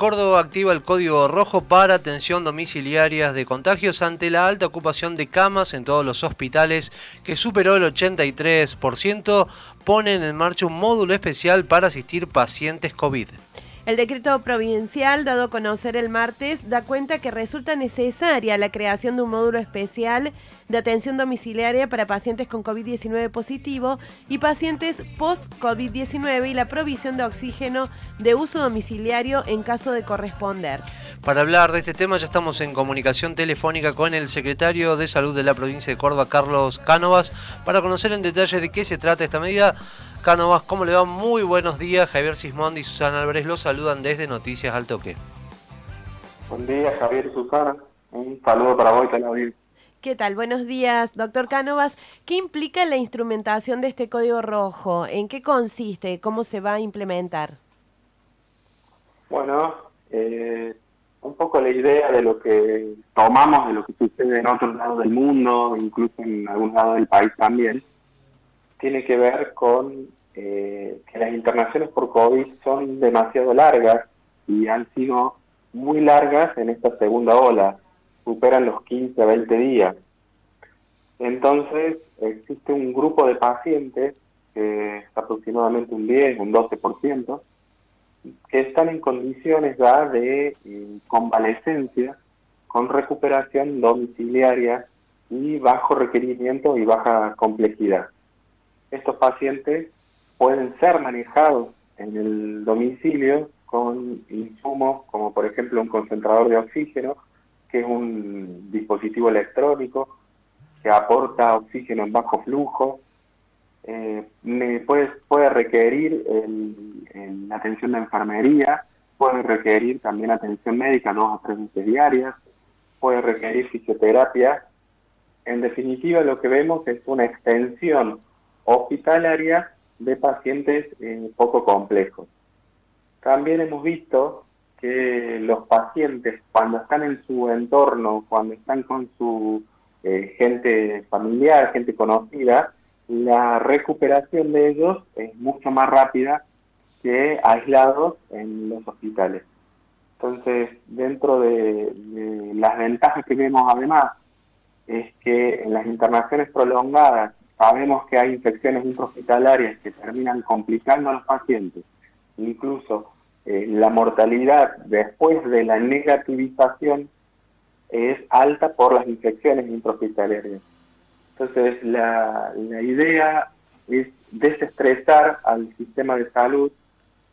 Córdoba activa el código rojo para atención domiciliarias de contagios ante la alta ocupación de camas en todos los hospitales que superó el 83%. Ponen en marcha un módulo especial para asistir pacientes COVID. El decreto provincial dado a conocer el martes da cuenta que resulta necesaria la creación de un módulo especial de atención domiciliaria para pacientes con COVID-19 positivo y pacientes post-COVID-19 y la provisión de oxígeno de uso domiciliario en caso de corresponder. Para hablar de este tema ya estamos en comunicación telefónica con el secretario de Salud de la provincia de Córdoba, Carlos Cánovas, para conocer en detalle de qué se trata esta medida. Cánovas, ¿cómo le va? Muy buenos días. Javier Sismondi y Susana Álvarez los saludan desde Noticias al Toque. Buen día, Javier y Susana. Un saludo para vos y ¿Qué tal? Buenos días, doctor Cánovas. ¿Qué implica la instrumentación de este código rojo? ¿En qué consiste? ¿Cómo se va a implementar? Bueno, eh, un poco la idea de lo que tomamos, de lo que sucede en otros lados del mundo, incluso en algún lado del país también, tiene que ver con eh, que las internaciones por COVID son demasiado largas y han sido muy largas en esta segunda ola, superan los 15 a 20 días. Entonces, existe un grupo de pacientes, que es aproximadamente un 10, un 12%, que están en condiciones de eh, convalescencia con recuperación domiciliaria y bajo requerimiento y baja complejidad estos pacientes pueden ser manejados en el domicilio con insumos como por ejemplo un concentrador de oxígeno, que es un dispositivo electrónico que aporta oxígeno en bajo flujo. Eh, puede, requerir la atención de enfermería, puede requerir también atención médica dos a tres veces diarias, puede requerir fisioterapia. En definitiva, lo que vemos es una extensión hospitalaria de pacientes eh, poco complejos. También hemos visto que los pacientes cuando están en su entorno, cuando están con su eh, gente familiar, gente conocida, la recuperación de ellos es mucho más rápida que aislados en los hospitales. Entonces, dentro de las ventajas que vemos además, es que en las internaciones prolongadas Sabemos que hay infecciones intrahospitalarias que terminan complicando a los pacientes. Incluso eh, la mortalidad después de la negativización es alta por las infecciones intrahospitalarias. Entonces, la, idea es desestresar al sistema de salud,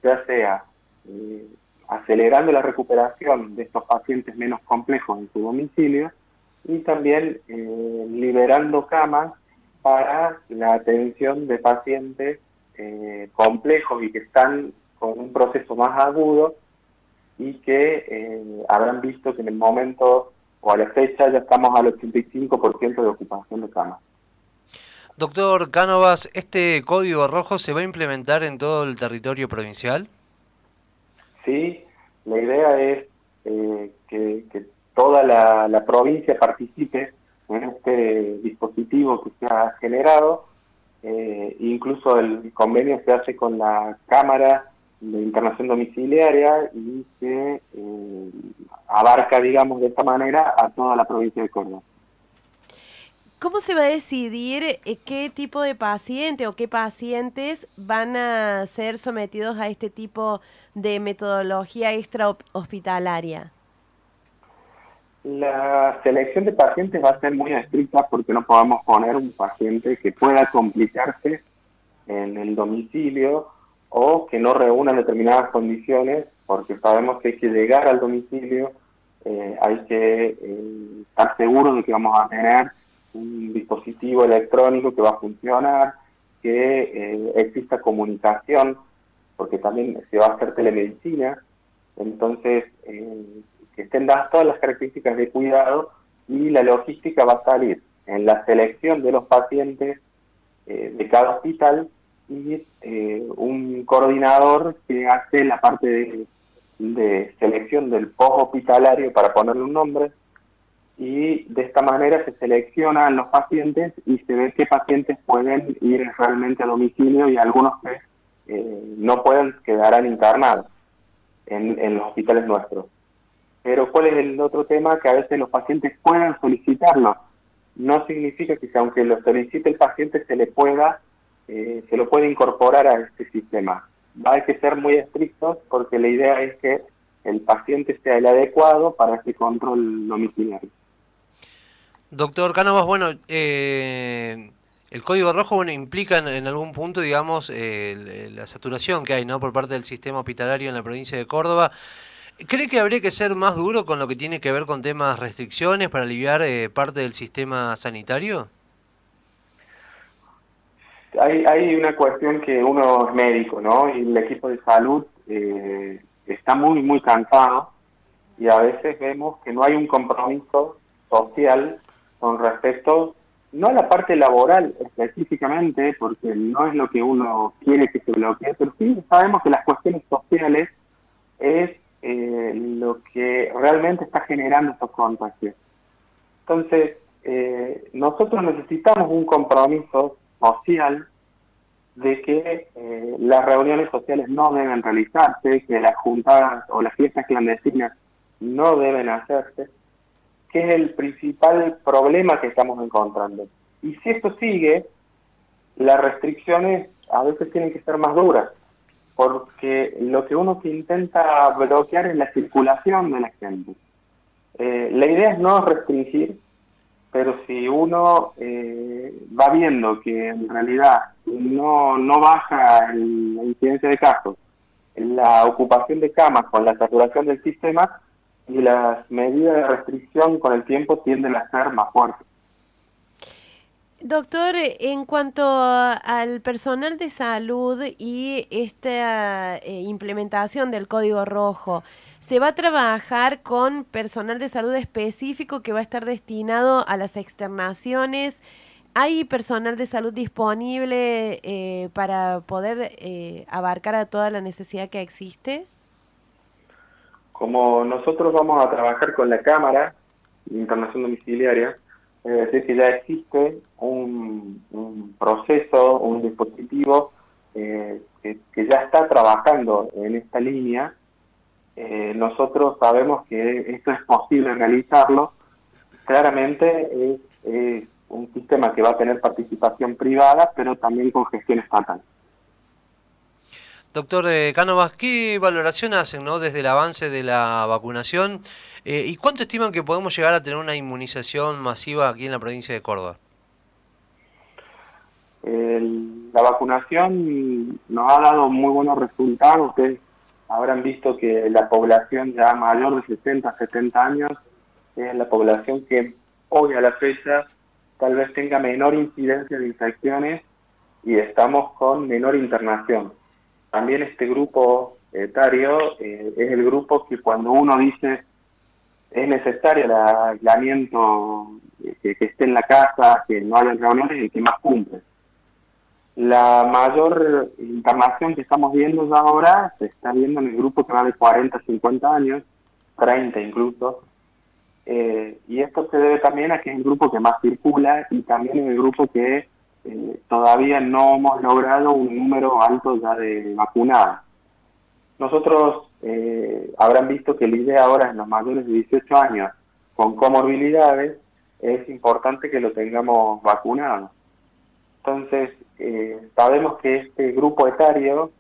ya sea eh, acelerando la recuperación de estos pacientes menos complejos en su domicilio y también eh, liberando camas para la atención de pacientes eh, complejos y que están con un proceso más agudo y que eh, habrán visto que en el momento o a la fecha ya estamos al 85% de ocupación de camas. Doctor Cánovas, ¿este código rojo se va a implementar en todo el territorio provincial? Sí, la idea es eh, que, toda la provincia participe en este dispositivo que se ha generado. Eh, incluso el convenio se hace con la Cámara de Internación Domiciliaria y se eh, abarca, digamos, de esta manera a toda la provincia de Córdoba. ¿Cómo se va a decidir eh, qué tipo de paciente o qué pacientes van a ser sometidos a este tipo de metodología extra hospitalaria? La selección de pacientes va a ser muy estricta porque no podemos poner un paciente que pueda complicarse en el domicilio o que no reúna determinadas condiciones, porque sabemos que hay que llegar al domicilio, eh, hay que eh, estar seguro de que vamos a tener un dispositivo electrónico que va a funcionar, que eh, exista comunicación, porque también se va a hacer telemedicina, entonces que estén dadas todas las características de cuidado y la logística va a salir en la selección de los pacientes eh, de cada hospital y eh, un coordinador que hace la parte de, selección del post hospitalario para ponerle un nombre y de esta manera se seleccionan los pacientes y se ve qué pacientes pueden ir realmente a domicilio y algunos que eh, no pueden quedarán internados. en, en los hospitales nuestros. Pero ¿cuál es el otro tema? Que a veces los pacientes puedan solicitarlo. No significa que aunque lo solicite el paciente se le pueda, eh, se lo puede incorporar a este sistema. Va a que ser muy estrictos porque la idea es que el paciente sea el adecuado para este control domiciliario. Doctor Cánovas, bueno, eh, el código rojo bueno implica en, algún punto, digamos, la saturación que hay ¿no? por parte del sistema hospitalario en la provincia de Córdoba. ¿Cree que habría que ser más duro con lo que tiene que ver con temas restricciones para aliviar eh, parte del sistema sanitario? Hay, hay una cuestión que uno es médico, ¿no? Y el equipo de salud eh, está muy, muy cansado y a veces vemos que no hay un compromiso social con respecto, no a la parte laboral específicamente, porque no es lo que uno quiere que se bloquee, pero sí sabemos que las cuestiones sociales es eh, lo que realmente está generando estos contagios. Entonces, eh, nosotros necesitamos un compromiso social de que eh, las reuniones sociales no deben realizarse, que las juntadas o las fiestas clandestinas no deben hacerse, que es el principal problema que estamos encontrando. Y si esto sigue, las restricciones a veces tienen que ser más duras, porque lo que uno intenta bloquear es la circulación de la gente. Eh, la idea es no restringir, pero si uno eh, va viendo que en realidad no, no baja la incidencia de casos, la ocupación de camas con la saturación del sistema y las medidas de restricción con el tiempo tienden a ser más fuertes. Doctor, en cuanto al personal de salud y esta eh, implementación del código rojo, ¿se va a trabajar con personal de salud específico que va a estar destinado a las externaciones? ¿Hay personal de salud disponible eh, para poder eh, abarcar a toda la necesidad que existe? Como nosotros vamos a trabajar con la Cámara de Internación Domiciliaria, es decir, que ya existe un, proceso, un dispositivo eh, que, ya está trabajando en esta línea. nosotros sabemos que esto es posible realizarlo. Claramente es un sistema que va a tener participación privada, pero también con gestión estatal. Doctor eh, Cánovas, ¿qué valoración hacen ¿no? desde el avance de la vacunación eh, y cuánto estiman que podemos llegar a tener una inmunización masiva aquí en la provincia de Córdoba? la vacunación nos ha dado muy buenos resultados. Ustedes habrán visto que la población ya mayor de 60, 70 años es la población que hoy a la fecha tal vez tenga menor incidencia de infecciones y estamos con menor internación. También este grupo etario eh, es el grupo que cuando uno dice es necesario el aislamiento, que, esté en la casa, que no haya reuniones, y que más cumple. La mayor internación que estamos viendo ahora se está viendo en el grupo que va de 40 a 50 años, 30 incluso, eh, y esto se debe también a que es el grupo que más circula y también es el grupo que eh, todavía no hemos logrado un número alto ya de vacunados. Nosotros eh, habrán visto que la idea ahora en los mayores de 18 años con comorbilidades es importante que lo tengamos vacunado. Entonces, sabemos que este grupo etario,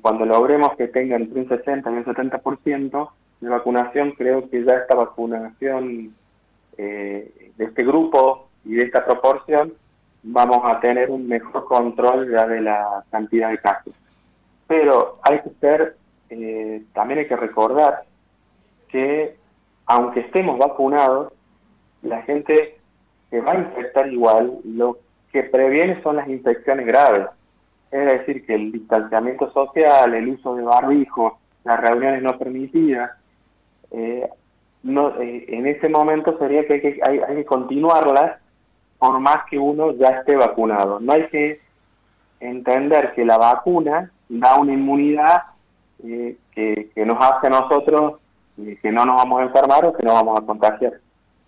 cuando logremos que tenga entre un 60 y un 70%, de vacunación, creo que ya esta vacunación eh, de este grupo y de esta proporción, vamos a tener un mejor control ya de la cantidad de casos. Pero hay que ser, eh, también hay que recordar que aunque estemos vacunados, la gente se va a infectar igual, lo que previene son las infecciones graves. Es decir, que el distanciamiento social, el uso de barbijos, las reuniones no permitidas, eh, no, eh, en ese momento sería que hay, que hay, que continuarlas por más que uno ya esté vacunado. No hay que entender que la vacuna da una inmunidad eh, que, nos hace a nosotros que no nos vamos a enfermar o que no vamos a contagiar.